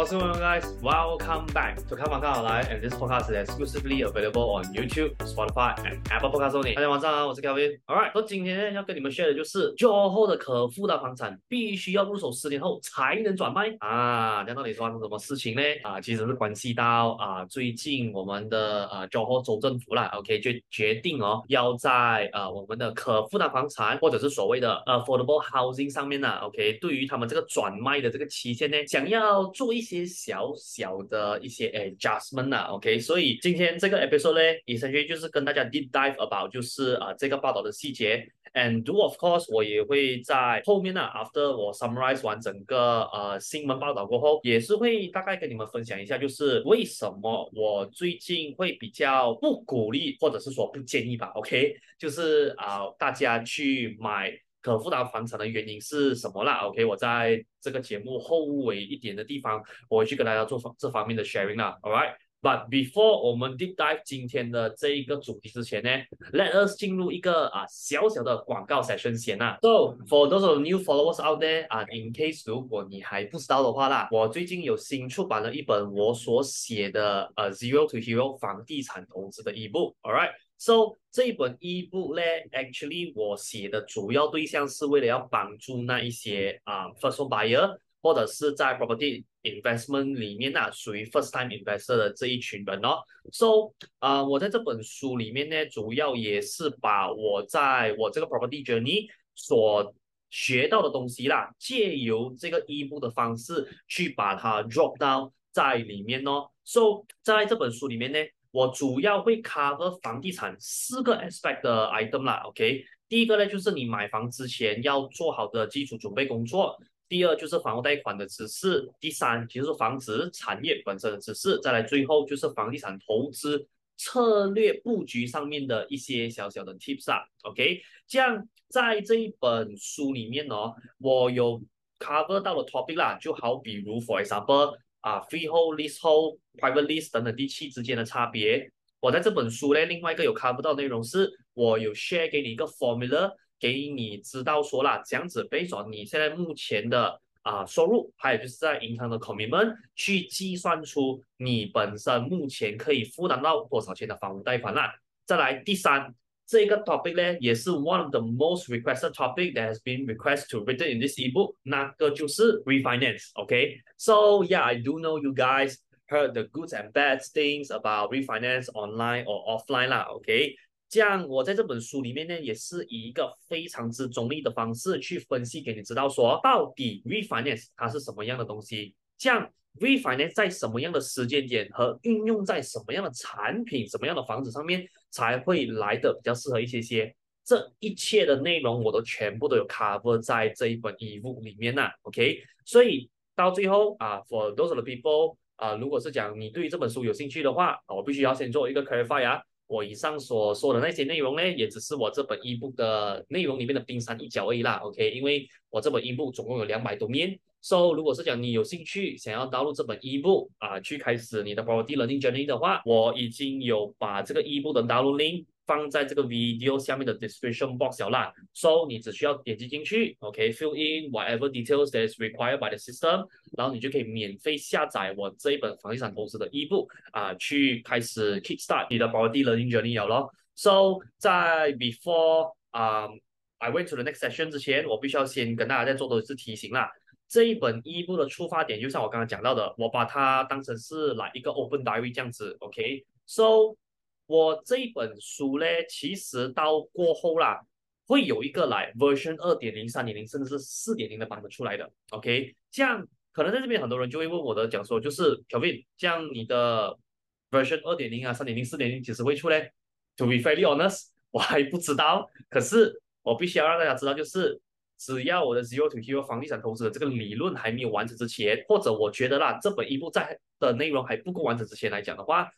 What's going on, guys? Welcome back to 看房看好来，and this podcast is exclusively available on YouTube, Spotify, and Apple Podcasts only. 大家晚上好，我是 Kelvin. Alright，那今天要跟你们 share 的就是 Johor 的可负担房产必须要入手十年后才能转卖啊。这样到底发生什么事情呢？啊，其实是关系到啊，最近我们的啊 Johor 州政府啦，OK，就决定哦，要在啊我们的可负担房产或者是所谓的 affordable housing 上面呢，OK，对于他们这个转卖的这个期限呢，想要做一一些小小的一些 adjustment 啊，OK，所以今天这个 episode 呢，essentially 就是跟大家 deep dive about 就是啊、这个报道的细节，and do of course 我也会在后面呢、，after 我 summarize 完整个呃新闻报道过后，也是会大概跟你们分享一下，就是为什么我最近会比较不鼓励或者是说不建议吧，OK，就是啊、大家去买。可复杂房产的原因是什么啦？OK，我在这个节目后尾一点的地方，我会去跟大家做方这方面的 sharing 啦。All right But before 我们 deep dive 今天的这一个主题之前呢，let us 进入一个啊小小的广告 session 先啦。So for those of new followers out there 啊，in case 如果你还不知道的话啦，我最近有新出版了一本我所写的呃 Zero to Hero 房地产投资的 ebook。Alright。So 这一本 ebook 咧，actually 我写的主要对象是为了要帮助那一些啊、uh, first home buyer 或者是在 property investment 里面啊属于 first time investor 的这一群人哦。So 啊、我在这本书里面呢，主要也是把我在我这个 property journey 所学到的东西啦，借由这个一步的方式去把它 drop down 在里面哦。So 在这本书里面呢。我主要会 cover 房地产四个 aspect 的 item 啦，OK。第一个呢，就是你买房之前要做好的基础准备工作；第二就是房屋贷款的知识；第三就是房子产业本身的知识；再来最后就是房地产投资策略布局上面的一些小小的 tips 啊，OK。这样在这一本书里面哦，我有 cover 到了 topic 啦，就好比如 for example。啊，freehold、leasehold、private lease 等等地契之间的差别，我在这本书呢，另外一个有看不到内容是，我有 share 给你一个 formula，给你知道说啦，这样子 based on 你现在目前的啊收入，还有就是在银行的 commitment，去计算出你本身目前可以负担到多少钱的房屋贷款啦。再来第三。这个 topic 呢，也是 one of the most requested topic that has been requested to written in this ebook，那个就是 refinance，OK？So yeah, I do know you guys heard the good and bad things about refinance online or offline 啦，OK？这样我在这本书里面呢，也是以一个非常之中立的方式去分析给你知道说，到底 refinance 它是什么样的东西，这样。Refinance 在什么样的时间点和运用在什么样的产品、什么样的房子上面才会来的比较适合一些些？这一切的内容我都全部都有 cover 在这一本义务里面呐、OK，所以到最后啊，for those of the people 啊，如果是讲你对这本书有兴趣的话，我必须要先做一个 clarify 啊。我以上所说的那些内容呢，也只是我这本音步的内容里面的冰山一角而已啦。OK，因为我这本音步总共有两百多面。So，如果是讲你有兴趣想要导入这本音步啊，去开始你的 property learning journey 的话，我已经有把这个音步的导入 link 放在这个 video 下面的 description box 小啦。So，你只需要点击进去，OK，fill、in whatever details that is required by the system，然后你就可以免费下载我这一本房地产投资的 ebook 啊，去开始 kickstart 你的 property learning journey 有咯。So，在 before 啊、，I went to the next session 之前，我必须要先跟大家再做多一次提醒啦。这一本 ebook 的出发点，就像我刚刚讲到的，我把它当成是来一个 open diary 这样子，OK？So，我这一本书呢，其实到过后啦，会有一个来 version 二点零、三点零，甚至是四点零的版本出来的，OK？这样可能在这边很多人就会问我的讲说，就是 Kevin，这样你的 version 二点零啊、三点零、四点零几时会出呢？To be fairly honest，我还不知道，可是我必须要让大家知道，就是。只要我的 Zero to Hero 房地产投资的这个理论还没有完成之前，或者我觉得啦，这本一部在的内容还不够完整之前来讲的话，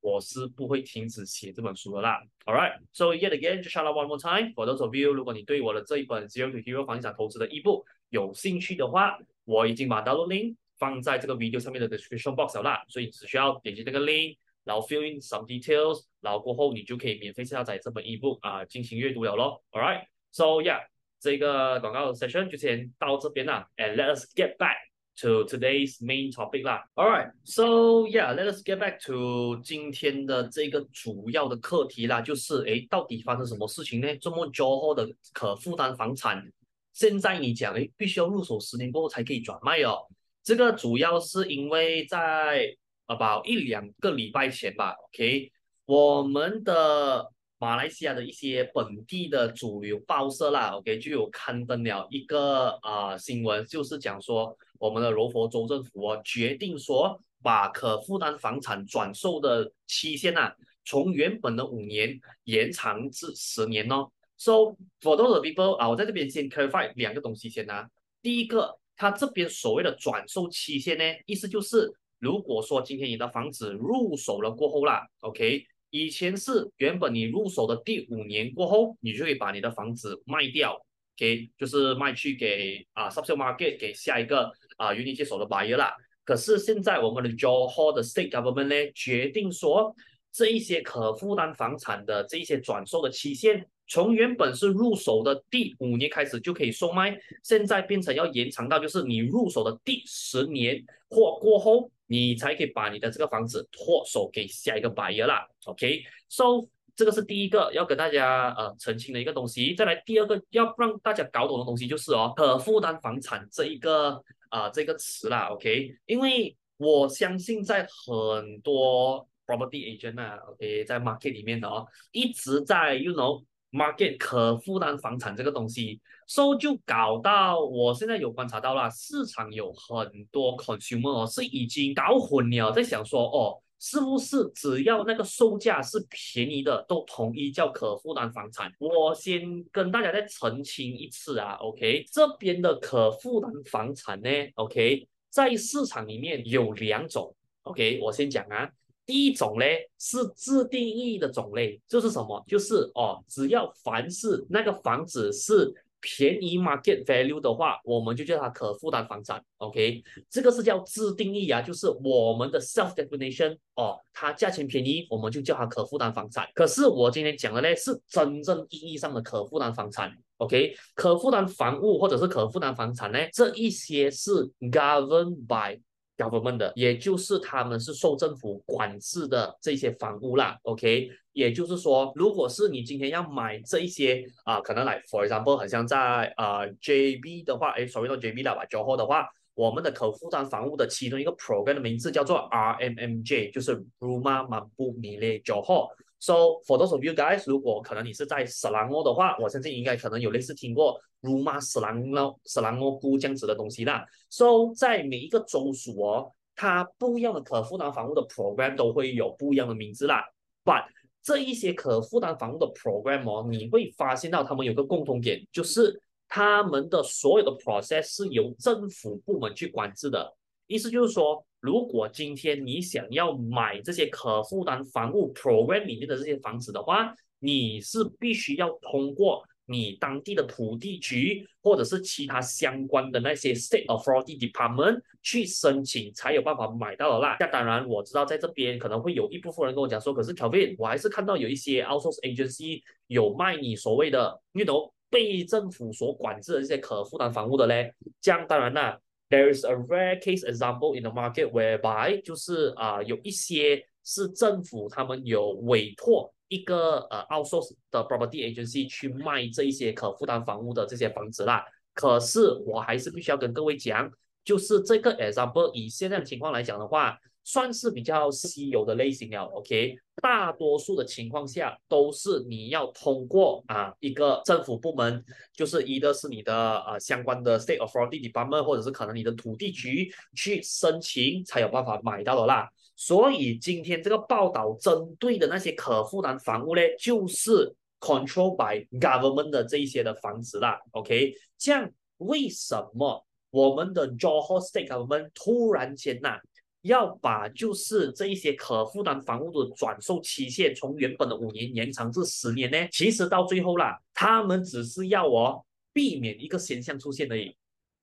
我是不会停止写这本书的啦。Alright, so yet again, just shout out one more time for those of you，如果你对我的这一本 Zero to Hero 房地产投资的 ebook 有兴趣的话，我已经把 download link 放在这个 video 上面的 description box 了啦，所以只需要点击这个 link，然后 fill in some details，然后过后你就可以免费下载这本 ebook 啊，进行阅读了咯。Alright, so yeah. 这个广告 session 就先到这边啦，and let us get back to today's main topic 啦。，all right，so yeah, let us get back to 今天的这个主要的课题啦，就是诶，到底发生什么事情呢？这么加厚的可负担房产，现在你讲诶，必须要入手十年过后才可以转卖哦。这个主要是因为在 about 一两个礼拜前吧，OK，我们的。马来西亚的一些本地的主流报社啦，OK，就有刊登了一个啊、新闻，就是讲说我们的柔佛州政府哦决定说把可负担房产转售的期限啊，从原本的五年延长至十年哦。So for those people 啊，我在这边先 clarify 两个东西先啊。第一个，他这边所谓的转售期限呢，意思就是如果说今天你的房子入手了过后啦，OK。以前是原本你入手的第五年过后，你就可以把你的房子卖掉，给就是卖去给啊 subsale market 给下一个啊愿意接手的 buyer 啦。可是现在我们的 Johor 的 state government 呢决定说，这一些可负担房产的这一些转售的期限，从原本是入手的第五年开始就可以售卖，现在变成要延长到就是你入手的第十年或过后。你才可以把你的这个房子脱手给下一个 buyer 啦，OK？So、这个是第一个要跟大家呃澄清的一个东西。再来第二个要让大家搞懂的东西就是哦，可负担房产这一个啊、呃、这个词啦，OK？因为我相信在很多 property agent 啊，OK，在 market 里面的哦，一直在 you know。market 可负担房产这个东西，so 就搞到我现在有观察到了，市场有很多 consumer 是已经搞混了，在想说哦，是不是只要那个售价是便宜的，都统一叫可负担房产？我先跟大家再澄清一次啊，OK，这边的可负担房产呢，OK，在市场里面有两种，OK，我先讲啊。第一种嘞是自定义的种类，就是什么？就是哦，只要凡是那个房子是便宜 market value 的话，我们就叫它可负担房产。OK，这个是叫自定义啊，就是我们的 self definition。哦，它价钱便宜，我们就叫它可负担房产。可是我今天讲的嘞是真正意义上的可负担房产。OK，可负担房屋或者是可负担房产呢，这一些是 governed by。government 的，也就是他们是受政府管制的这些房屋啦，OK，也就是说，如果是你今天要买这一些啊、可能来，for example，很像在啊、呃、JB 的话，诶，所谓的 JB 啦吧交货的话，我们的可负担房屋的其中一个 program 的名字叫做 RMMJ，就是 Rumah Mampu Milik Johor。So for those of you guys，如果可能你是在斯兰莪的话，我相信应该可能有类似听过 Rumah Selangor、Selangorku 这样子的东西啦。So 在每一个州属哦，它不一样的可负担房屋的 program 都会有不一样的名字啦。But 这一些可负担房屋的 program 哦，你会发现到他们有个共同点，就是他们的所有的 process 是由政府部门去管制的。意思就是说，如果今天你想要买这些可负担房屋 program 里面的这些房子的话，你是必须要通过你当地的土地局或者是其他相关的那些 state authority department 去申请，才有办法买到的啦。那当然，我知道在这边可能会有一部分人跟我讲说，可是 Kelvin，我还是看到有一些 outsource agency 有卖你所谓的，you know，被政府所管制的这些可负担房屋的嘞。这样当然啦。There is a rare case example in the market whereby 就是啊、有一些是政府他们有委托一个呃 outsource 的 property agency 去卖这一些可负担房屋的这些房子啦。可是我还是必须要跟各位讲，就是这个 example 以现在的情况来讲的话。算是比较稀有的类型了，OK，大多数的情况下都是你要通过啊一个政府部门，就是一个是你的呃相关的 State Authority Department，或者是可能你的土地局去申请才有办法买到的啦。所以今天这个报道针对的那些可负担房屋呢，就是 control by government 的这一些的房子啦，OK，这样为什么我们的 Johor State Government 突然间呐、要把就是这一些可负担房屋的转售期限从原本的五年延长至十年呢？其实到最后啦，他们只是要我避免一个现象出现而已，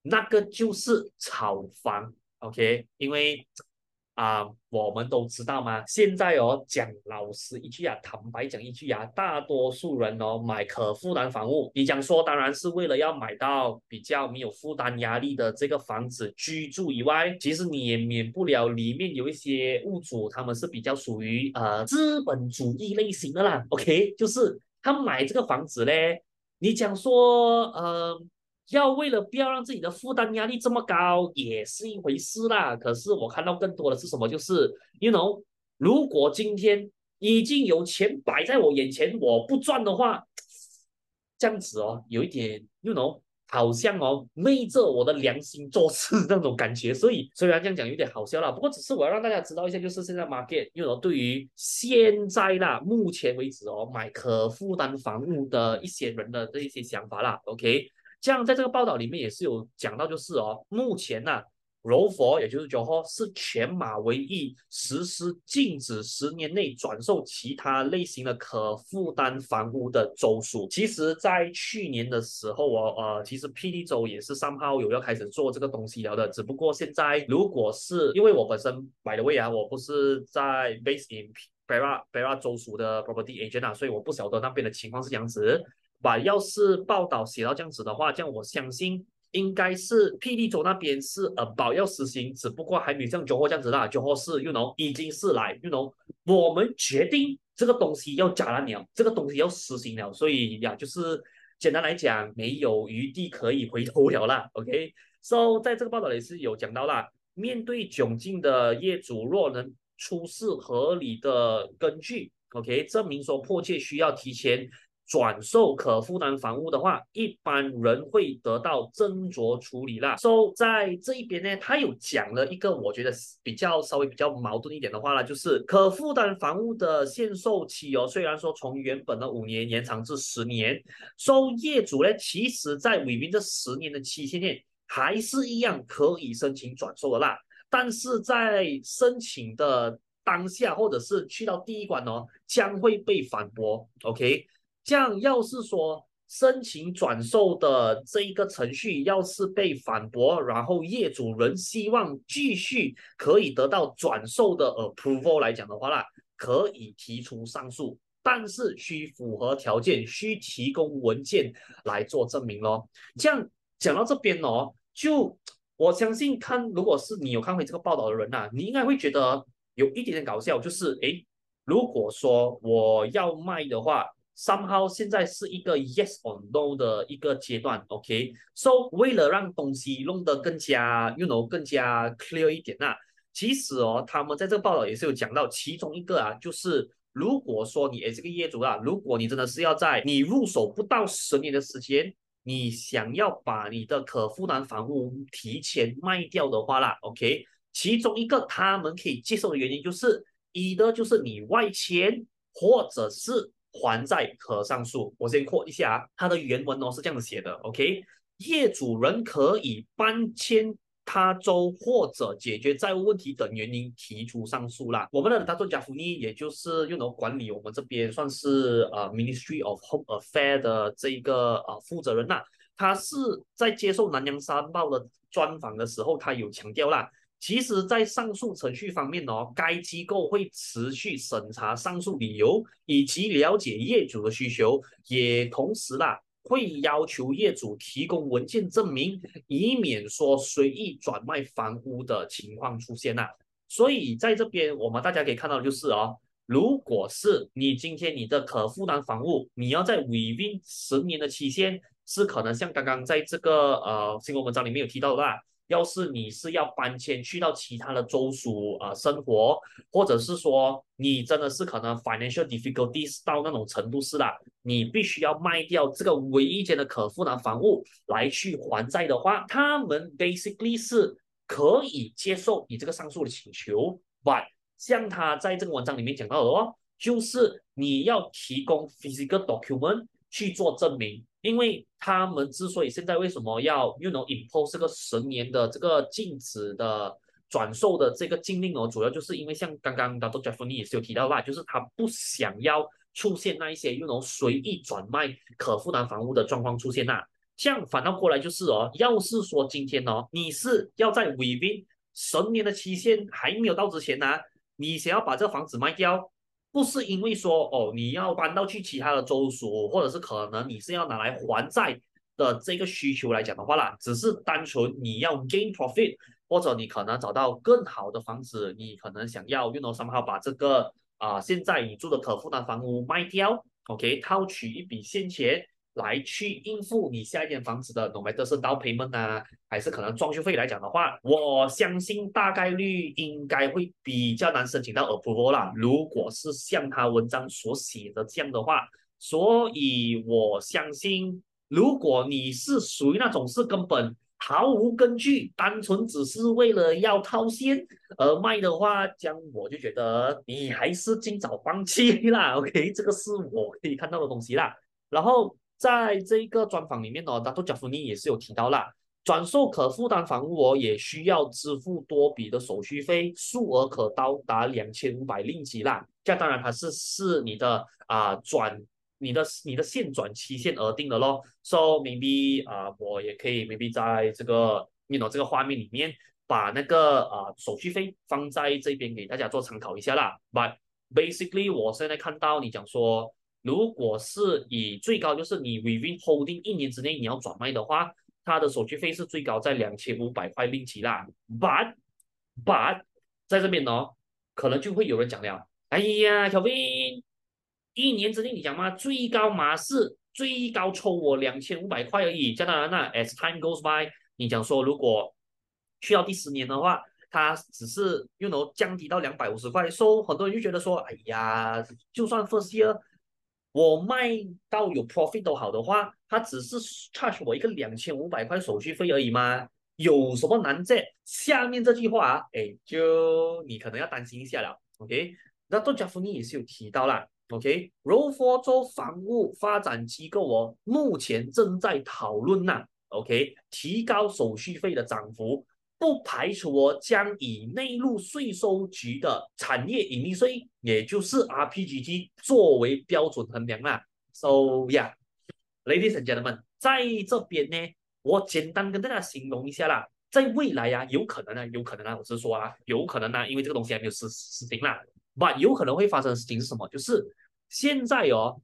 那个就是炒房。OK，因为啊，我们都知道吗？现在哦，讲老实一句啊，坦白讲一句啊，大多数人哦买可负担房屋，你讲说当然是为了要买到比较没有负担压力的这个房子居住以外，其实你也免不了里面有一些屋主，他们是比较属于呃资本主义类型的啦。OK，就是他买这个房子嘞，你讲说呃。要为了不要让自己的负担压力这么高，也是一回事啦。可是我看到更多的是什么？就是，you know，如果今天已经有钱摆在我眼前，我不赚的话，这样子哦，有一点，you know，好像哦，昧着我的良心做事那种感觉。所以虽然这样讲有点好笑啦，不过只是我要让大家知道一下，就是现在 market，you know，对于现在啦，目前为止哦，买可负担房屋的一些人的这一些想法啦，OK。这样，在这个报道里面也是有讲到，就是哦，目前呢、柔佛也就是九号是全马唯一实施禁止十年内转售其他类型的可负担房屋的州属。其实，在去年的时候哦，呃，其实霹雳州也是三号有要开始做这个东西了的。只不过现在，如果是因为我本身 by the way 啊，我不是在 base in Perak Perak 州属的 property agent 啊，所以我不晓得那边的情况是这样子。把，要是报道写到这样子的话，这样我相信应该是霹雳州那边是呃保要实行，只不过还没像九号这样子啦。九号是 you know 已经是来 you know 我们决定这个东西要加了了，这个东西要实行了，所以呀，就是简单来讲，没有余地可以回头了啦。OK，so 在这个报道里是有讲到啦，面对窘境的业主，若能出示合理的根据，OK，证明说迫切需要提前。转售可负担房屋的话，一般人会得到斟酌处理啦。So 在这一边呢，他有讲了一个我觉得比较稍微比较矛盾一点的话啦，就是可负担房屋的限售期哦，虽然说从原本的五年延长至十年，So 业主呢，其实在 within 这十年的期限内，还是一样可以申请转售的啦。但是在申请的当下，或者是去到第一关哦，将会被反驳。OK。这样，要是说申请转售的这一个程序要是被反驳，然后业主仍希望继续可以得到转售的 approval 来讲的话啦，可以提出上诉，但是需符合条件，需提供文件来做证明咯。这样讲到这边哦，就我相信看，如果是你有看回这个报道的人呐、啊，你应该会觉得有一点点搞笑，就是诶，如果说我要卖的话。Somehow 现在是一个 yes or no 的一个阶段，OK，so、为了让东西弄得更加，you know，更加 clear 一点啊，其实哦，他们在这个报道也是有讲到，其中一个啊，就是如果说你诶这个业主啊，如果你真的是要在你入手不到十年的时间，你想要把你的可负担房屋提前卖掉的话啦，OK，其中一个他们可以接受的原因就是，一的就是你外迁，或者是。还债可上诉，我先扩一下，它的原文哦是这样子写的，OK，业主人可以搬迁他州或者解决债务问题等原因提出上诉啦。我们的大众贾福尼，也就是用来管理我们这边算是呃 Ministry of Home Affairs 的这一个呃负责人呐，他是在接受南洋商报的专访的时候，他有强调啦。其实，在上诉程序方面哦，该机构会持续审查上诉理由，以及了解业主的需求，也同时啦会要求业主提供文件证明，以免说随意转卖房屋的情况出现呐。所以在这边，我们大家可以看到就是哦，如果是你今天你的可负担房屋，你要在 within 十年的期限，是可能像刚刚在这个呃新闻文章里面有提到的啦。要是你是要搬迁去到其他的州属啊、生活，或者是说你真的是可能 financial difficulties 到那种程度是啦，你必须要卖掉这个唯一间的可负担房屋来去还债的话，他们 basically 是可以接受你这个上诉的请求，but 像他在这个文章里面讲到的哦，就是你要提供 physical document 去做证明。因为他们之所以现在为什么要 you know impose 这个十年的这个禁止的转售的这个禁令哦，主要就是因为像刚刚 Dr. Jeffrey 也是有提到啦，就是他不想要出现那一些 you know 随意转卖可负担房屋的状况出现呐。这样反倒过来就是哦，要是说今天哦，你是要在 within 十年的期限还没有到之前呢、你想要把这个房子卖掉，不是因为说哦你要搬到去其他的州属，或者是可能你是要拿来还债的这个需求来讲的话啦，只是单纯你要 gain profit，或者你可能找到更好的房子，你可能想要 you know somehow 把这个啊、现在你住的可负担房屋卖掉，OK，套取一笔现钱。来去应付你下一间房子的，no matter 是 down payment 啊，还是可能装修费来讲的话，我相信大概率应该会比较难申请到 approval 啦。如果是像他文章所写的这样的话，所以我相信，如果你是属于那种是根本毫无根据，单纯只是为了要套现而卖的话，这样我就觉得你还是尽早放弃啦。OK，这个是我可以看到的东西啦，然后。在这个专访里面呢，大都贾夫尼也是有提到啦，转售可负担房屋哦，也需要支付多笔的手续费，数额可高达两千五百令吉啦。这当然它是是你的啊、呃、转你的你的现转期限而定的咯。So maybe 啊、我也可以 maybe 在这个 you know 这个画面里面把那个啊、手续费放在这边给大家做参考一下啦。But basically 我现在看到你讲说。如果是以最高就是你 within holding 一年之内你要转卖的话，它的手续费是最高在两千五百块令吉啦。But but 在这边呢，可能就会有人讲了，哎呀，Kelvin，一年之内你讲嘛，最高嘛是最高抽我两千五百块而已。加拿大那 as time goes by，你讲说如果需要第十年的话，它只是又能降低到两百五十块，所以很多人就觉得说，哎呀，就算 first year。我卖到有 profit 都好的话，他只是 charge 我一个两千五百块手续费而已吗？有什么难在？下面这句话啊，哎，就你可能要担心一下了。OK，那杜加夫尼也是有提到啦。OK，Roll、okay? for 州房屋发展机构哦，目前正在讨论呐。OK，提高手续费的涨幅。不排除我将以内陆税收局的产业盈利税，也就是 RPGT 作为标准衡量啦。So yeah，ladies and gentlemen，在这边呢，我简单跟大家形容一下啦。在未来啊，有可能啊，有可能啊，我是说啊，有可能啊，因为这个东西还没有实实行啦。But 有可能会发生的事情是什么？就是现在哦，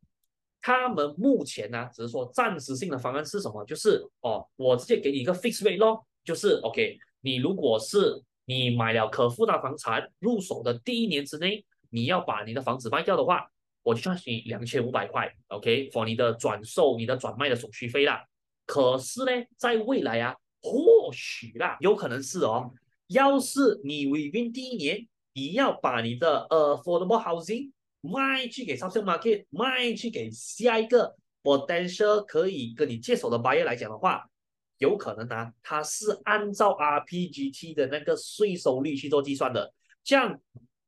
他们目前呢、啊，只是说暂时性的方案是什么？就是哦，我直接给你一个 fixed rate 咯，就是 OK。你如果是你买了可负担房产入手的第一年之内，你要把你的房子卖掉的话，我就算你两千五百块，OK，for 你的转售、你的转卖的手续费啦。可是呢，在未来啊，或许啦，有可能是哦，要是你 within 第一年，你要把你的呃 affordable housing 卖去给 resale market，卖去给下一个 potential 可以跟你接手的 buyer 来讲的话。有可能啊，它是按照 RPGT 的那个税收率去做计算的。这样，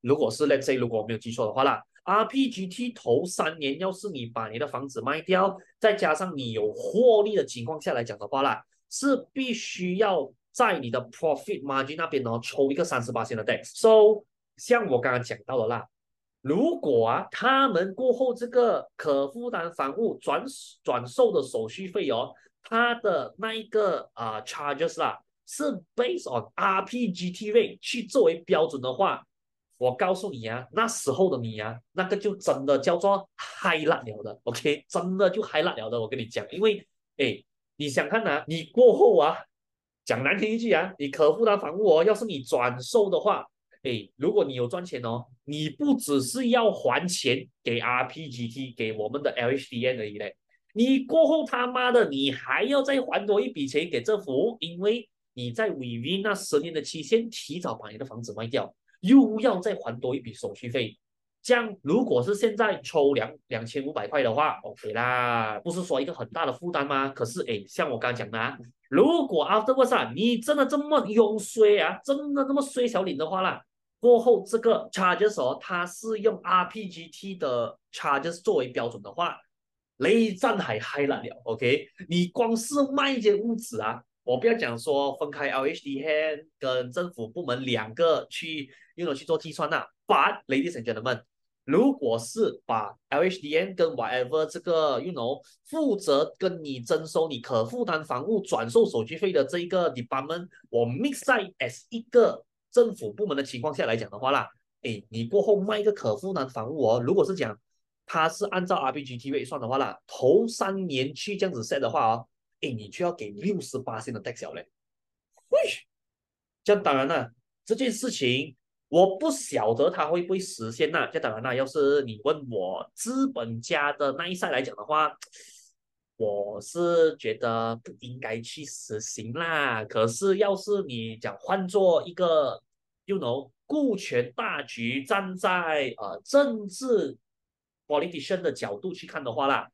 如果是 Let's say 如果我没有记错的话啦，RPGT 头三年，要是你把你的房子卖掉，再加上你有获利的情况下来讲的话啦，是必须要在你的 profit margin 那边呢抽一个三十八%的 tax。So，像我刚刚讲到的啦，如果啊，他们过后这个可负担房屋转转售的手续费哦。它的那一个啊、charges 啦，是 based on RPGT rate 去作为标准的话，我告诉你啊，那时候的你啊，那个就真的叫做嗨辣了的，OK，真的就嗨辣了的。我跟你讲，因为哎，你想看啊，你过后啊，讲难听一句啊，你可负担房屋哦，要是你转售的话，哎，如果你有赚钱哦，你不只是要还钱给 RPGT，给我们的 LHDN 而已嘞。你过后他妈的，你还要再还多一笔钱给政府，因为你在违约那十年的期限提早把你的房子卖掉，又要再还多一笔手续费。这样如果是现在抽两两千五百块的话，OK 啦，不是说一个很大的负担吗？可是诶，像我刚刚讲的啊，如果 afterwards 啊，你真的这么用衰啊，真的这么衰小领的话啦，过后这个 charges 哦，它是用 RPGT 的 charges 作为标准的话。雷战还嗨了了，OK？你光是卖一间屋子啊，我不要讲说分开 LHDN 跟政府部门两个去用来去做计算呐。But ladies and gentlemen，如果是把 LHDN 跟 whatever 这个 you know 负责跟你征收你可负担房屋转售手续费的这一个 department，我 mix 在 as 一个政府部门的情况下来讲的话啦，哎，你过后卖一个可负担房屋哦，如果是讲它是按照 RPGTV 算的话啦，头三年去这样子 set 的话哦，哎，你就要给六十八线的 tax 嘞。喂，这样当然了，这件事情我不晓得它会不会实现呐。这当然了，要是你问我资本家的那一赛来讲的话。我是觉得不应该去实行啦。可是要是你讲换做一个又能顾全大局，站在呃政治 politician 的角度去看的话啦，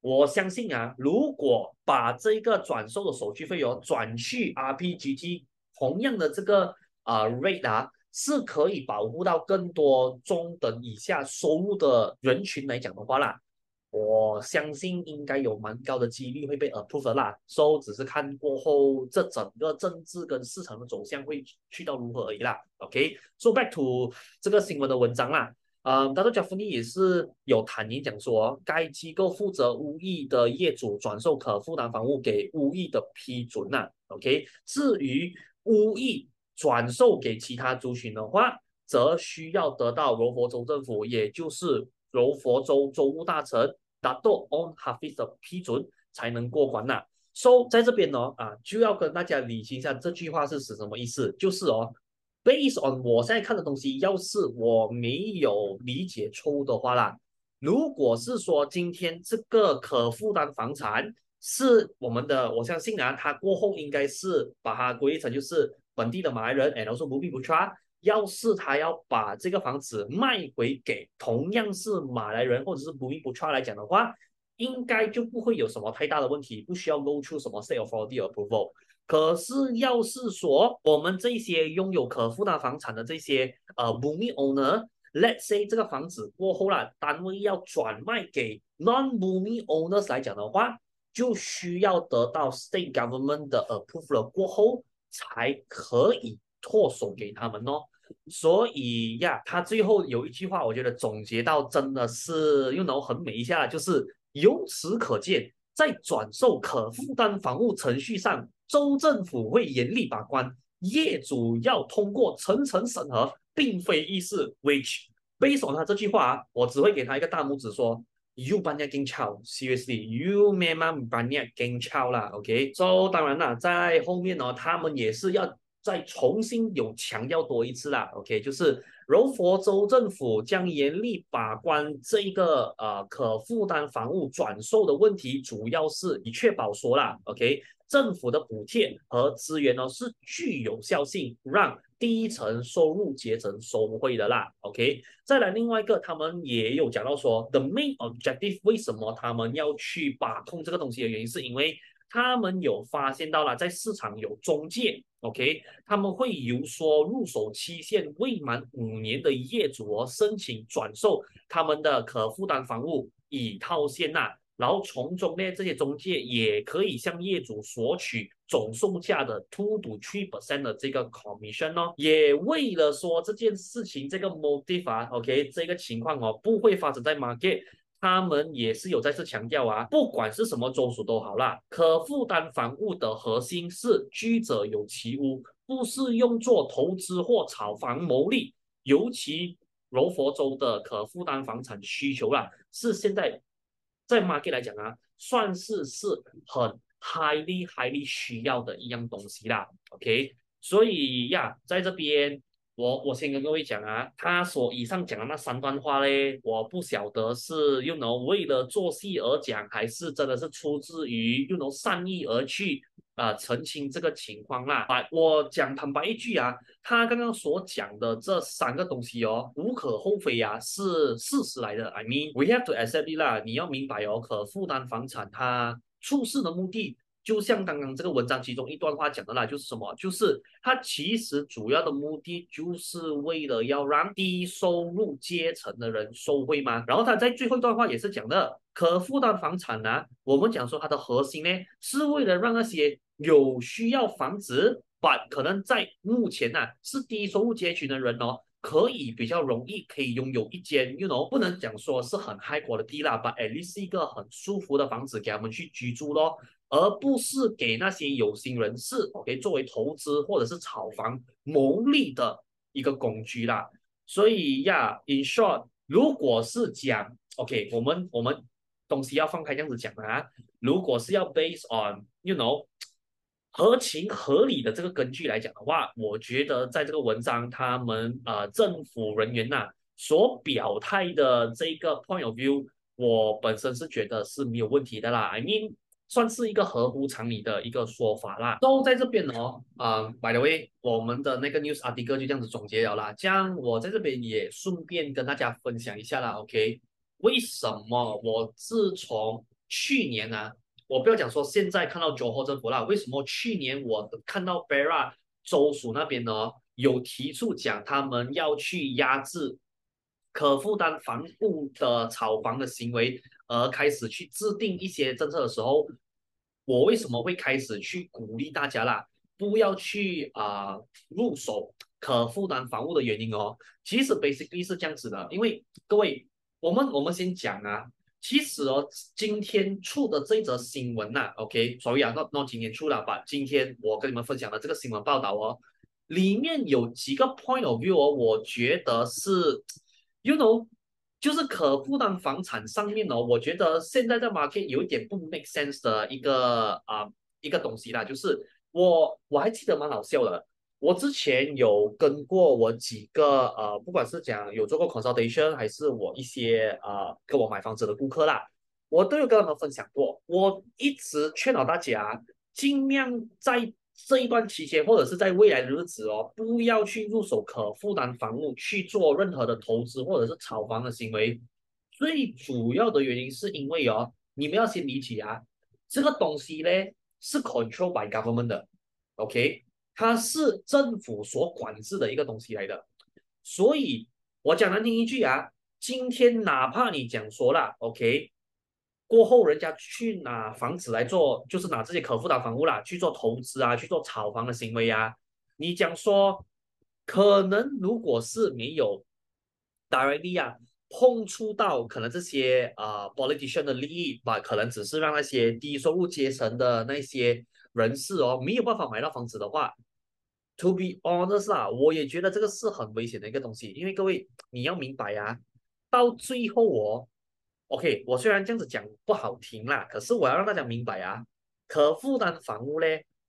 我相信啊，如果把这个转售的手续费用转去 RPGT，同样的这个呃 rate 啊，是可以保护到更多中等以下收入的人群来讲的话啦。我相信应该有蛮高的几率会被 approve 啦，所以只是看过后这整个政治跟市场的走向会去到如何而已啦。OK，so back to 这个新闻的文章啦，嗯，Dato Jafni 也是有坦言讲说，该机构负责五亿的业主转售可负担房屋给五亿的批准呐。OK，至于五亿转售给其他族群的话，则需要得到柔佛州政府，也就是柔佛州州务大臣。达到 On Hafiz 的批准才能过关呐。So 在这边呢，啊，就要跟大家理清一下这句话是指什么意思。就是哦，Based on 我现在看的东西，要是我没有理解错误的话啦，如果是说今天这个可负担房产是我们的，我相信啊，他过后应该是把它归类成就是本地的马来人，and also Bumi Putra。要是他要把这个房子卖回给同样是马来人或者是 Bumi Putra 来讲的话，应该就不会有什么太大的问题，不需要 go through 什么 State Authority approval。可是要是说我们这些拥有可负担房产的这些呃 boomi owner，let's say 这个房子过后了，单位要转卖给 non boomi owners 来讲的话，就需要得到 State Government 的 approval 过后才可以脱手给他们哦。所以呀，他最后有一句话，我觉得总结到真的是用脑很美一下，就是由此可见，在转售可负担房屋程序上，州政府会严厉把关，业主要通过层层审核，并非易事。Which based on 他这句话，我只会给他一个大拇指，说 You banyak kencao，seriously，You memang banyak kencao 啦，OK？So 当然啦，在后面呢，他们也是要。再重新有强调多一次啦，OK，就是柔佛州政府将严厉把关这一个呃可负担房屋转售的问题，主要是以确保说啦，OK，政府的补贴和资源呢是具有效性，让低层收入阶层收惠的啦，OK。再来另外一个，他们也有讲到说，the main objective 为什么他们要去把控这个东西的原因，是因为他们有发现到了在市场有中介。OK，他们会由说入手期限未满五年的业主哦申请转售他们的可负担房屋以套现呐，然后从中呢这些中介也可以向业主索取总售价的 two to three percent 的这个 commission 哦，也为了说这件事情这个 motive 啊，OK 这个情况哦不会发生在 market。他们也是有再次强调啊，不管是什么州属都好啦，可负担房屋的核心是居者有其屋，不是用作投资或炒房牟利。尤其柔佛州的可负担房产需求啦，是现在在 market 来讲啊，算是是很 highly highly 需要的一样东西啦。OK，所以呀，在这边。我我先跟各位讲啊，他所以上讲的那三段话嘞，我不晓得是用 you know, 为了做戏而讲，还是真的是出自于用 you know, 善意而去、啊、澄清这个情况啦。啊，我讲坦白一句啊，他刚刚所讲的这三个东西哦，无可厚非呀、啊，是事实来的。I mean we have to accept it 啦，你要明白哦，可负担房产它出事的目的。就像刚刚这个文章其中一段话讲的啦，就是什么？就是它其实主要的目的就是为了要让低收入阶层的人受惠嘛。然后他在最后一段话也是讲的，可负担房产呢、我们讲说它的核心呢，是为了让那些有需要房子，把可能在目前呢、啊、是低收入阶群的人哦，可以比较容易可以拥有一间，you know，不能讲说是很 high 果的低啦，but at least 是一个很舒服的房子给他们去居住咯，而不是给那些有心人士，OK，作为投资或者是炒房牟利的一个工具啦。所以呀，in short，如果是讲，OK，我们我们东西要放开这样子讲啊，如果是要 based on，you know。合情合理的这个根据来讲的话，我觉得在这个文章，他们呃政府人员呐、啊、所表态的这个 point of view，我本身是觉得是没有问题的啦。I mean，算是一个合乎常理的一个说法啦。都在这边哦，啊、by the way，我们的那个 news article 就这样子总结了啦。这样我在这边也顺便跟大家分享一下啦。OK，为什么我自从去年呢、啊？我不要讲说现在看到 Johor 政府啦，为什么去年我看到 Perak 州属那边呢有提出讲他们要去压制可负担房屋的炒房的行为，而开始去制定一些政策的时候，我为什么会开始去鼓励大家啦，不要去啊、入手可负担房屋的原因哦，其实 basically 是这样子的，因为各位，我们我们先讲啊。其实哦，今天出的这则新闻呐、，OK，所以啊那那今天出了吧？今天我跟你们分享的这个新闻报道哦，里面有几个 point of view 哦，我觉得是，you know，就是可负担房产上面哦，我觉得现在的 market 有一点不 make sense 的一个啊、一个东西啦，就是我我还记得蛮好笑的。我之前有跟过我几个呃，不管是讲有做过 consultation，还是我一些呃跟我买房子的顾客啦，我都有跟他们分享过。我一直劝导大家，尽量在这一段期间，或者是在未来的日子哦，不要去入手可负担房屋去做任何的投资或者是炒房的行为。最主要的原因是因为哦，你们要先理解啊，这个东西呢是 control by government 的，OK。它是政府所管制的一个东西来的，所以我讲难听一句啊，今天哪怕你讲说了，OK，过后人家去拿房子来做，就是拿这些可负担房屋啦去做投资啊，去做炒房的行为啊，你讲说可能如果是没有 directly 啊碰触到可能这些啊、politician 的利益吧，可能只是让那些低收入阶层的那些。人士哦，没有办法买到房子的话，to be honest 啊，我也觉得这个是很危险的一个东西。因为各位你要明白啊，到最后哦，OK，我虽然这样子讲不好听啦，可是我要让大家明白啊，可负担房屋呢，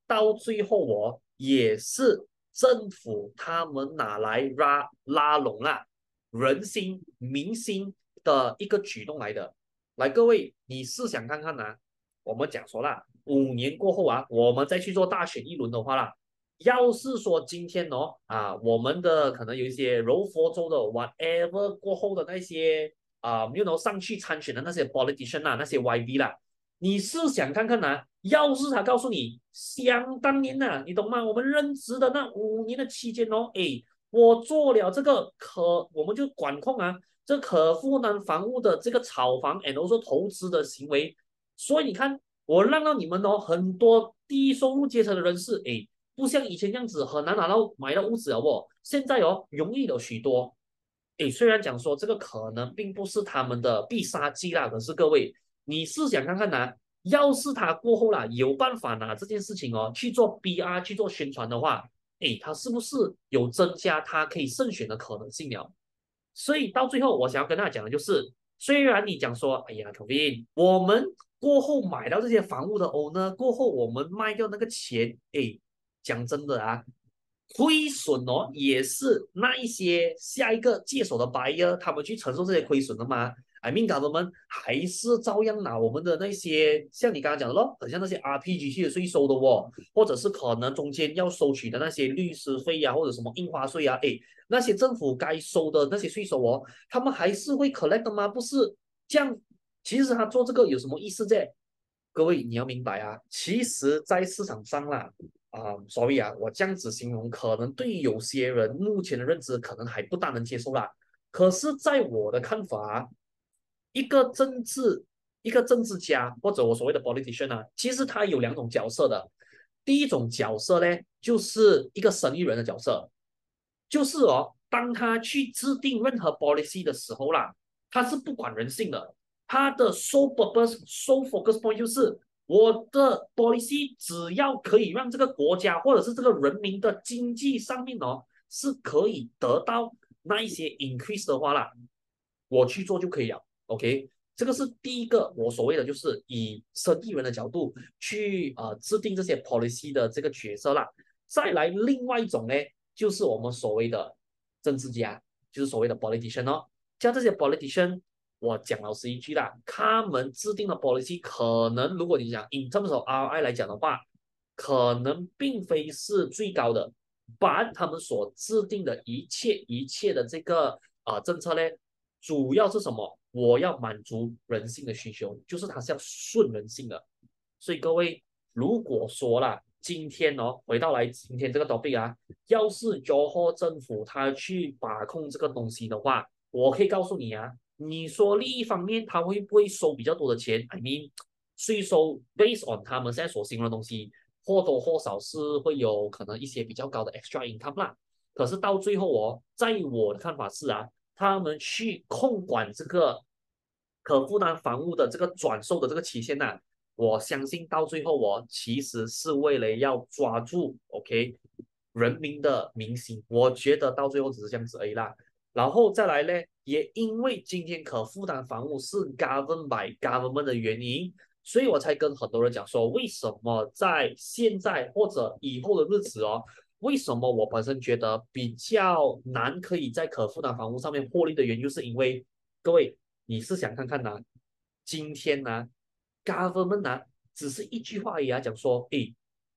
到最后哦，也是政府他们拿来拉拉拢啊人心民心的一个举动来的。来，各位你试想看看呐，我们讲说啦。五年过后啊，我们再去做大选一轮的话啦，要是说今天哦啊，我们的可能有一些柔佛州的 whatever 过后的那些啊，没有上去参选的那些 politician 啊，那些 YV 啦，你是想看看呐、啊，要是他告诉你，想当年呐、啊，你懂吗？我们任职的那五年的期间哦，哎，我做了这个可，我们就管控啊，这可负担房屋的这个炒房，and also 投资的行为，所以你看。我让到你们哦，很多低收入阶层的人士，哎，不像以前这样子很难拿到买到屋子了哦，现在哦容易了许多。哎，虽然讲说这个可能并不是他们的必杀技啦，可是各位，你试想看看呐、要是他过后啦有办法拿这件事情哦去做 B R 去做宣传的话，哎，他是不是有增加他可以胜选的可能性了？所以到最后，我想要跟大家讲的就是，虽然你讲说，哎呀，Kevin，我们。过后买到这些房屋的 owner，过后我们卖掉那个钱，哎，讲真的啊，亏损哦，也是那一些下一个接手的 buyer 他们去承受这些亏损的吗？I mean government 还是照样拿我们的那些，像你刚刚讲的咯，很像那些 RPG 的税收的哦，或者是可能中间要收取的那些律师费呀、啊，或者什么印花税啊，哎，那些政府该收的那些税收哦，他们还是会 collect 的吗？不是这样。其实他做这个有什么意思在？各位你要明白啊，其实，在市场上啦，啊、所以啊，我这样子形容，可能对于有些人目前的认知可能还不大能接受啦。可是，在我的看法，一个政治，一个政治家或者我所谓的 politician 啊，其实他有两种角色的。第一种角色呢，就是一个生意人的角色，就是哦。当他去制定任何 policy 的时候啦，他是不管人性的，他的 sole purpose、sole focus point 就是我的 policy 只要可以让这个国家或者是这个人民的经济上面哦是可以得到那一些 increase 的话啦，我去做就可以了。OK，这个是第一个我所谓的就是以生意人的角度去呃制定这些 policy 的这个角色啦。再来另外一种呢，就是我们所谓的政治家，就是所谓的 politician 哦。像这些 politician，我讲老实一句啦，他们制定的 policy 可能，如果你讲 in terms of R I 来讲的话，可能并非是最高的，把他们所制定的一切一切的这个啊、政策呢，主要是什么？我要满足人性的需求，就是它是要顺人性的。所以各位，如果说啦。今天哦，回到来今天这个 topic 啊，要是 johor 政府他去把控这个东西的话，我可以告诉你啊，你说另一方面他会不会收比较多的钱？I mean，税收 based on 他们现在所形容的东西，或多或少是会有可能一些比较高的 extra income 啦。可是到最后哦，在我的看法是啊，他们去控管这个可负担房屋的这个转售的这个期限呐、我相信到最后，我其实是为了要抓住 OK 人民的民心。我觉得到最后只是这样子而已啦。然后再来呢，也因为今天可负担房屋是 governed by government 的原因，所以我才跟很多人讲说，为什么在现在或者以后的日子哦，为什么我本身觉得比较难可以在可负担房屋上面获利的原因，就是因为各位，你是想看看呢？今天呢？Government 啊，只是一句话而已啊，讲说，诶，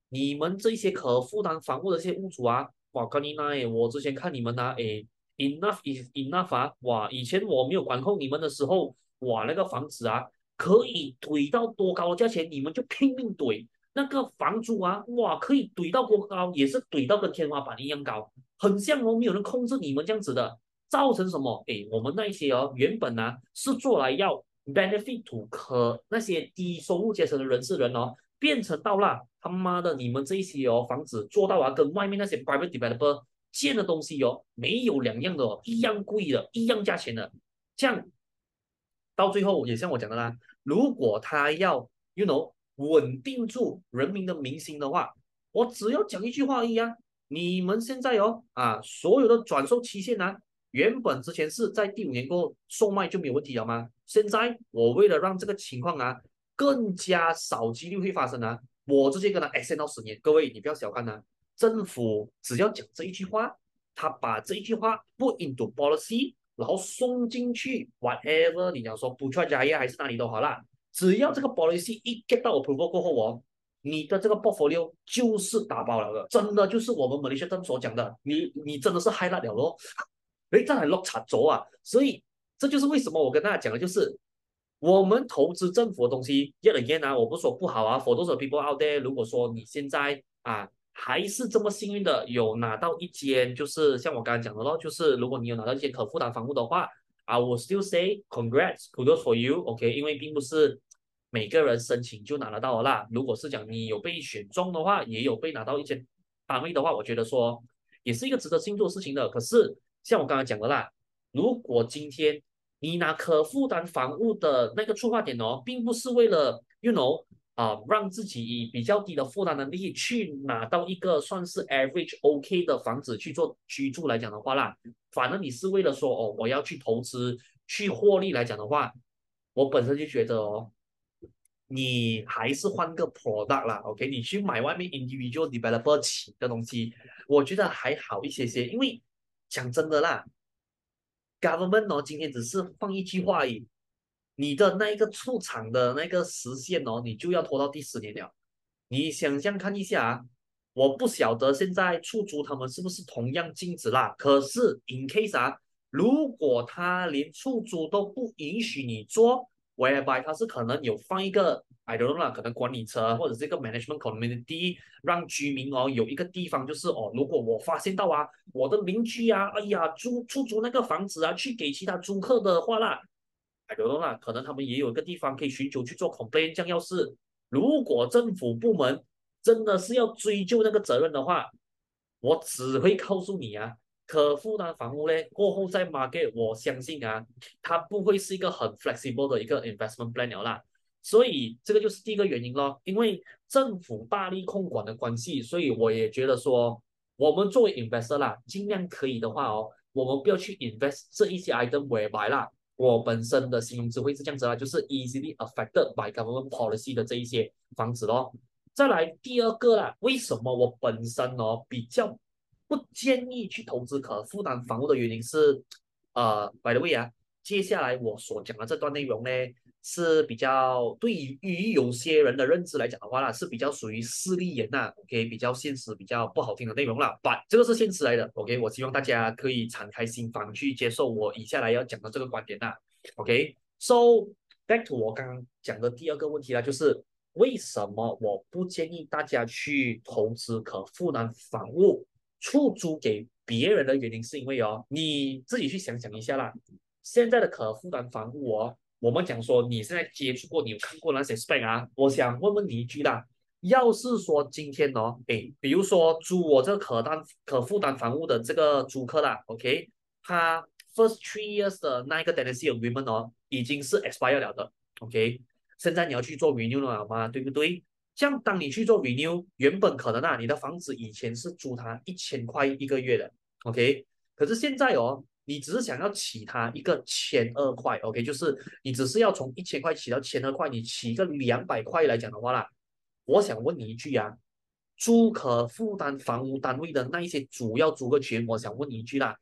你们这些可负担房屋的这些屋主啊，哇，跟你那诶，我之前看你们呐、啊，诶，enough is enough 啊，哇，以前我没有管控你们的时候，哇，那个房子啊，可以怼到多高的价钱，你们就拼命怼，那个房租啊，哇，可以怼到多高，也是怼到跟天花板一样高，很像哦，没有人控制你们这样子的，造成什么？诶，我们那一些哦，原本啊是做来要。benefit to 可那些低收入阶层的人士人哦，变成到了他妈的你们这一些哦房子做到啊，跟外面那些 private developer 建的东西哦没有两样的哦，一样贵的，一样价钱的，这样到最后也像我讲的啦，如果他要 you know 稳定住人民的民心的话，我只要讲一句话而已啊，你们现在哦啊所有的转售期限啊。原本之前是在第五年过后售卖就没有问题了吗？现在我为了让这个情况啊更加少几率会发生啊，我直接跟他哎限到十年。各位你不要小看啊，政府只要讲这一句话，他把这一句话 put into policy，然后送进去 whatever 你讲说不缺加压还是哪里都好啦，只要这个 policy 一 get 到 approval 过后哦，你的这个 portfolio 就是打包了的，真的就是我们马来西亚政府所讲的，你你真的是 high 了了咯。哎，这还落差轴啊！所以这就是为什么我跟大家讲的，就是我们投资政府的东西，yet again 啊，我不说不好啊，for those people out there，如果说你现在啊还是这么幸运的有拿到一间，就是像我刚才讲的咯，就是如果你有拿到一间可负担房屋的话，I will still say congrats，kudos for you，OK，、因为并不是每个人申请就拿得到的啦。如果是讲你有被选中的话，也有被拿到一间单位的话，我觉得说也是一个值得庆祝的事情的。可是。像我刚才讲的啦，如果今天你拿可负担房屋的那个出发点哦，并不是为了，you know，啊、呃，让自己以比较低的负担能力去拿到一个算是 average OK 的房子去做居住来讲的话啦，反而你是为了说哦，我要去投资去获利来讲的话，我本身就觉得哦，你还是换个 product 啦，OK，你去买外面 individual developer 起的东西，我觉得还好一些些，因为。讲真的啦，government 哦，今天只是放一句话而已，你的那一个出厂的那个时限哦，你就要拖到第十年了。你想象看一下啊，我不晓得现在出租他们是不是同样禁止啦？可是 in case 啊，如果他连出租都不允许你做，whereby 他是可能有放一个。I don't know，可能管理层或者这个 management community 让居民哦有一个地方，就是哦，如果我发现到啊，我的邻居啊，哎呀，租出租那个房子啊，去给其他租客的话啦，I don't know 啦，可能他们也有一个地方可以寻求去做 complaint。这样要是如果政府部门真的是要追究那个责任的话，我只会告诉你啊，可负担房屋嘞，过后在 market，我相信啊，它不会是一个很 flexible 的一个 investment plan 了啦。所以这个就是第一个原因咯，因为政府大力控管的关系，所以我也觉得说，我们作为 investor 啦，尽量可以的话哦，我们不要去 invest 这一些 item whereby 啦。我本身的形容词会是这样子啦，就是 easily affected by government policy 的这一些房子咯。再来第二个啦，为什么我本身哦比较不建议去投资可负担房屋的原因是，呃，by the way 啊，接下来我所讲的这段内容呢。是比较对于有些人的认知来讲的话啦，是比较属于势利眼呐，OK，比较现实、比较不好听的内容啦。But 这个是现实来的，OK，我希望大家可以敞开心房去接受我以下来要讲的这个观点呐，OK。So back to 我刚刚讲的第二个问题啦，就是为什么我不建议大家去投资可负担房屋出租给别人的原因，是因为哦，你自己去想想一下啦，现在的可负担房屋哦。我们讲说，你现在接触过，你有看过那些 spec 啊？我想问问你一句啦，要是说今天哦，诶，比如说租我这个可担可负担房屋的这个租客啦，OK，他 first three years 的那一个 tenancy agreement 哦，已经是 expire 了的，OK，现在你要去做 renew 了吗？对不对？像当你去做 renew，原本可能啊，你的房子以前是租他一千块一个月的，OK，可是现在哦。你只是想要起他一个千二块，OK，就是你只是要从一千块起到千二块，你起一个两百块来讲的话啦，我想问你一句啊，租可负担房屋单位的那一些主要租客群，我想问你一句啦，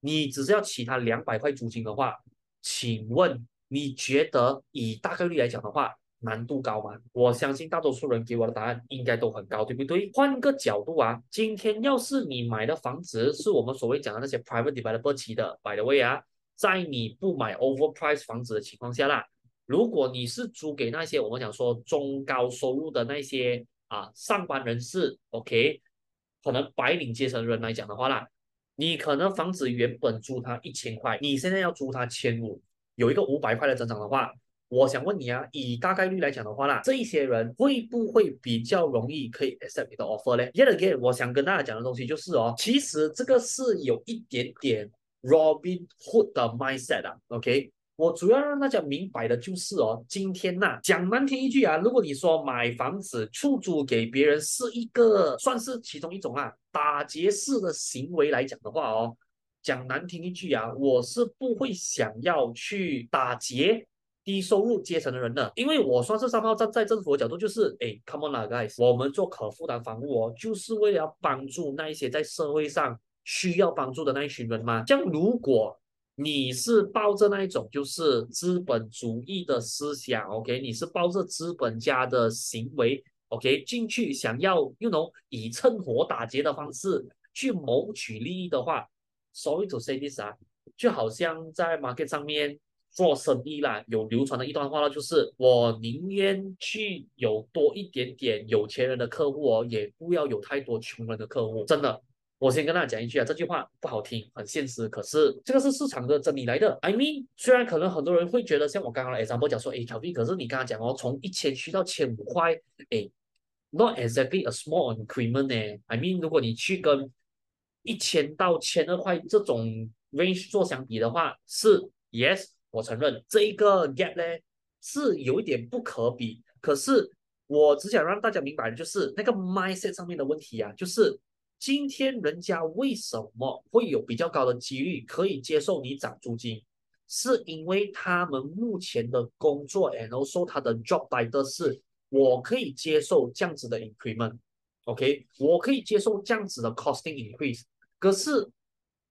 你只是要起他两百块租金的话，请问你觉得以大概率来讲的话，难度高吗？我相信大多数人给我的答案应该都很高，对不对？换个角度啊，今天要是你买的房子是我们所谓讲的那些 private developer 起的，by the way 啊，在你不买 overpriced 房子的情况下啦，如果你是租给那些我们讲说中高收入的那些啊上班人士，OK，可能白领阶层的人来讲的话啦，你可能房子原本租他一千块，你现在要租他千五，有一个五百块的增长的话。我想问你啊，以大概率来讲的话啦，这一些人会不会比较容易可以 accept 你的 offer 呢？Yet again，我想跟大家讲的东西就是哦，其实这个是有一点点 Robin Hood 的 mindset 啊。OK，我主要让大家明白的就是哦，今天呐、啊，讲难听一句啊，如果你说买房子出租给别人是一个算是其中一种啊打劫式的行为来讲的话哦，讲难听一句啊，我是不会想要去打劫。低收入阶层的人呢，因为我算是三号站在政府的角度，就是哎，come on 啦，guys，我们做可负担房屋哦，就是为了要帮助那一些在社会上需要帮助的那一群人嘛。像如果你是抱着那一种就是资本主义的思想，OK，你是抱着资本家的行为，OK，进去想要，you know，以趁火打劫的方式去谋取利益的话，sorry to say this 啊，就好像在 market 上面。做生意啦，有流传的一段话呢，就是我宁愿去有多一点点有钱人的客户哦，也不要有太多穷人的客户。真的，我先跟大家讲一句啊，这句话不好听，很现实，可是这个是市场的真理来的。I mean，虽然可能很多人会觉得像我刚刚的 example 讲说，哎调皮可是你刚刚讲哦，从一千去到千五块，哎，not exactly a small increment 呢。I mean，如果你去跟一千到千二块这种 range 做相比的话，是 yes。我承认这一个 gap 呢是有一点不可比，可是我只想让大家明白的就是那个 mindset 上面的问题啊，就是今天人家为什么会有比较高的几率可以接受你涨租金，是因为他们目前的工作，and also 他的 job title 是，我可以接受这样子的 increment，OK，我可以接受这样子的 costing increase，可是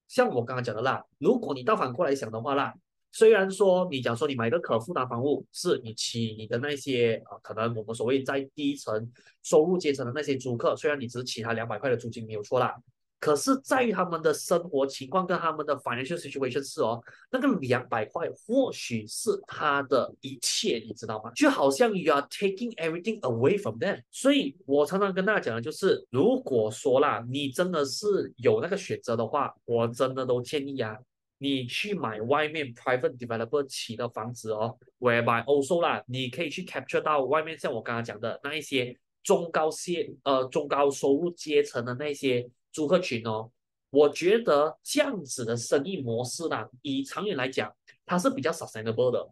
像我刚刚讲的啦，如果你倒反过来想的话啦。虽然说你讲说你买个可负担房屋，是你起你的那些啊，可能我们所谓在低层收入阶层的那些租客，虽然你只起他两百块的租金没有错啦，可是在于他们的生活情况跟他们的 financial situation 是哦，那个两百块或许是他的一切，你知道吗？就好像 you are taking everything away from them。所以我常常跟大家讲的就是，如果说啦，你真的是有那个选择的话，我真的都建议啊。你去买外面 private developer 起的房子哦，whereby also 啦，你可以去 capture 到外面像我刚刚讲的那一些中高线呃中高收入阶层的那些租客群哦，我觉得这样子的生意模式呢，以长远来讲，它是比较 sustainable 的。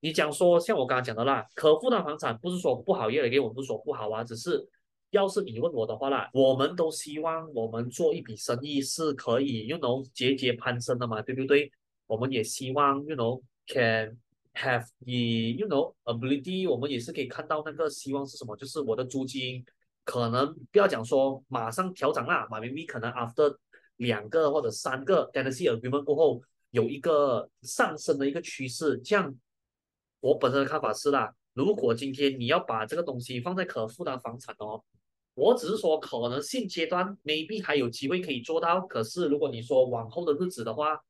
你讲说像我刚刚讲的啦，可负担房产不是说不好，业给我们不是说不好啊，只是要是你问我的话啦，我们都希望我们做一笔生意是可以，you know，节节攀升的嘛，对不对？我们也希望，you know。Can have the you know ability，我们也是可以看到那个希望是什么，就是我的租金可能不要讲说马上调涨啦，马明明可能 after 两个或者三个 tenancy agreement 过后有一个上升的一个趋势。这样，我本身的看法是啦，如果今天你要把这个东西放在可负担房产哦，我只是说可能现阶段 maybe 还有机会可以做到，可是如果你说往后的日子的话，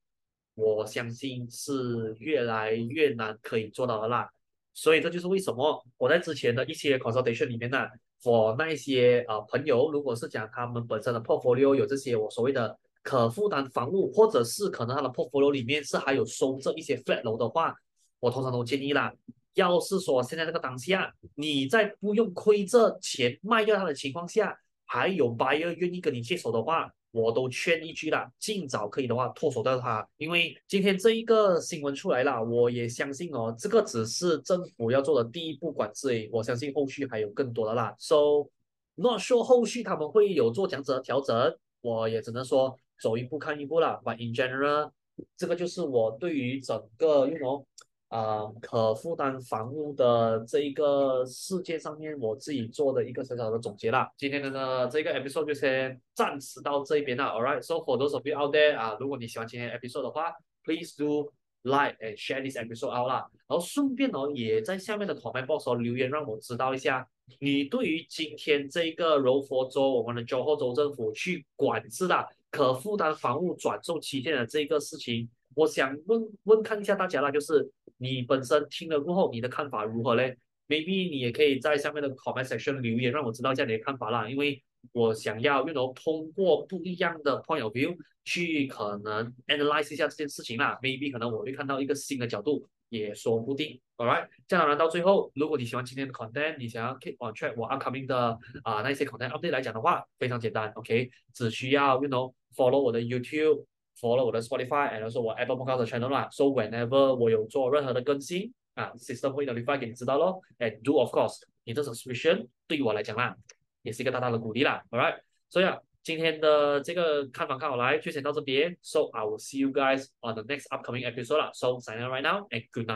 我相信是越来越难可以做到的啦，所以这就是为什么我在之前的一些 consultation 里面呢，我那一些呃朋友，如果是讲他们本身的 portfolio 有这些我所谓的可负担房屋，或者是可能他的 portfolio 里面是还有收这一些 flat 楼的话，我通常都建议啦，要是说现在这个当下你在不用亏这钱卖掉它的情况下，还有 buyer 愿意跟你接手的话。我都劝一句啦，尽早可以的话脱手掉它，因为今天这一个新闻出来了，我也相信哦，这个只是政府要做的第一步管制诶，我相信后续还有更多的啦。So not sure 后续他们会有做这样子的调整，我也只能说走一步看一步啦。But in general，这个就是我对于整个 you know 啊、呃，可负担房屋的这一个世界上面，我自己做的一个小小的总结啦。今天的呢，这个 episode 就先暂时到这边了。All right，so for those of you out there 啊，如果你喜欢今天 episode 的话，please do like and share this episode out 啦。然后顺便哦，也在下面的 comment box 留言，让我知道一下你对于今天这个柔佛州我们的州后州政府去管制的可负担房屋转售期限的这个事情，我想问问看一下大家啦，就是。你本身听了过后，你的看法如何嘞？Maybe 你也可以在下面的 comment section 留言，让我知道一下你的看法啦。因为我想要用到通过不一样的 point of view 去可能 analyze 一下这件事情啦。Maybe 可能我会看到一个新的角度，也说不定。All right，这样然到最后，如果你喜欢今天的 content，你想要 keep on track 我 upcoming 的啊、那些 content update 来讲的话，非常简单，OK，只需要 you know follow 我的 YouTube。Follow 我的 Spotify，and also 我 Apple Podcast channel 啦，so whenever 我有做任何的更新啊，system 会 notify 给你知道咯。and do of course，你的 subscription 对于我来讲啦，也是一个大大的鼓励啦。Alright，所以啊，今天的这个看法看好来就先到这边，so I will see you guys on the next upcoming episode 啦。So sign up right now and good night。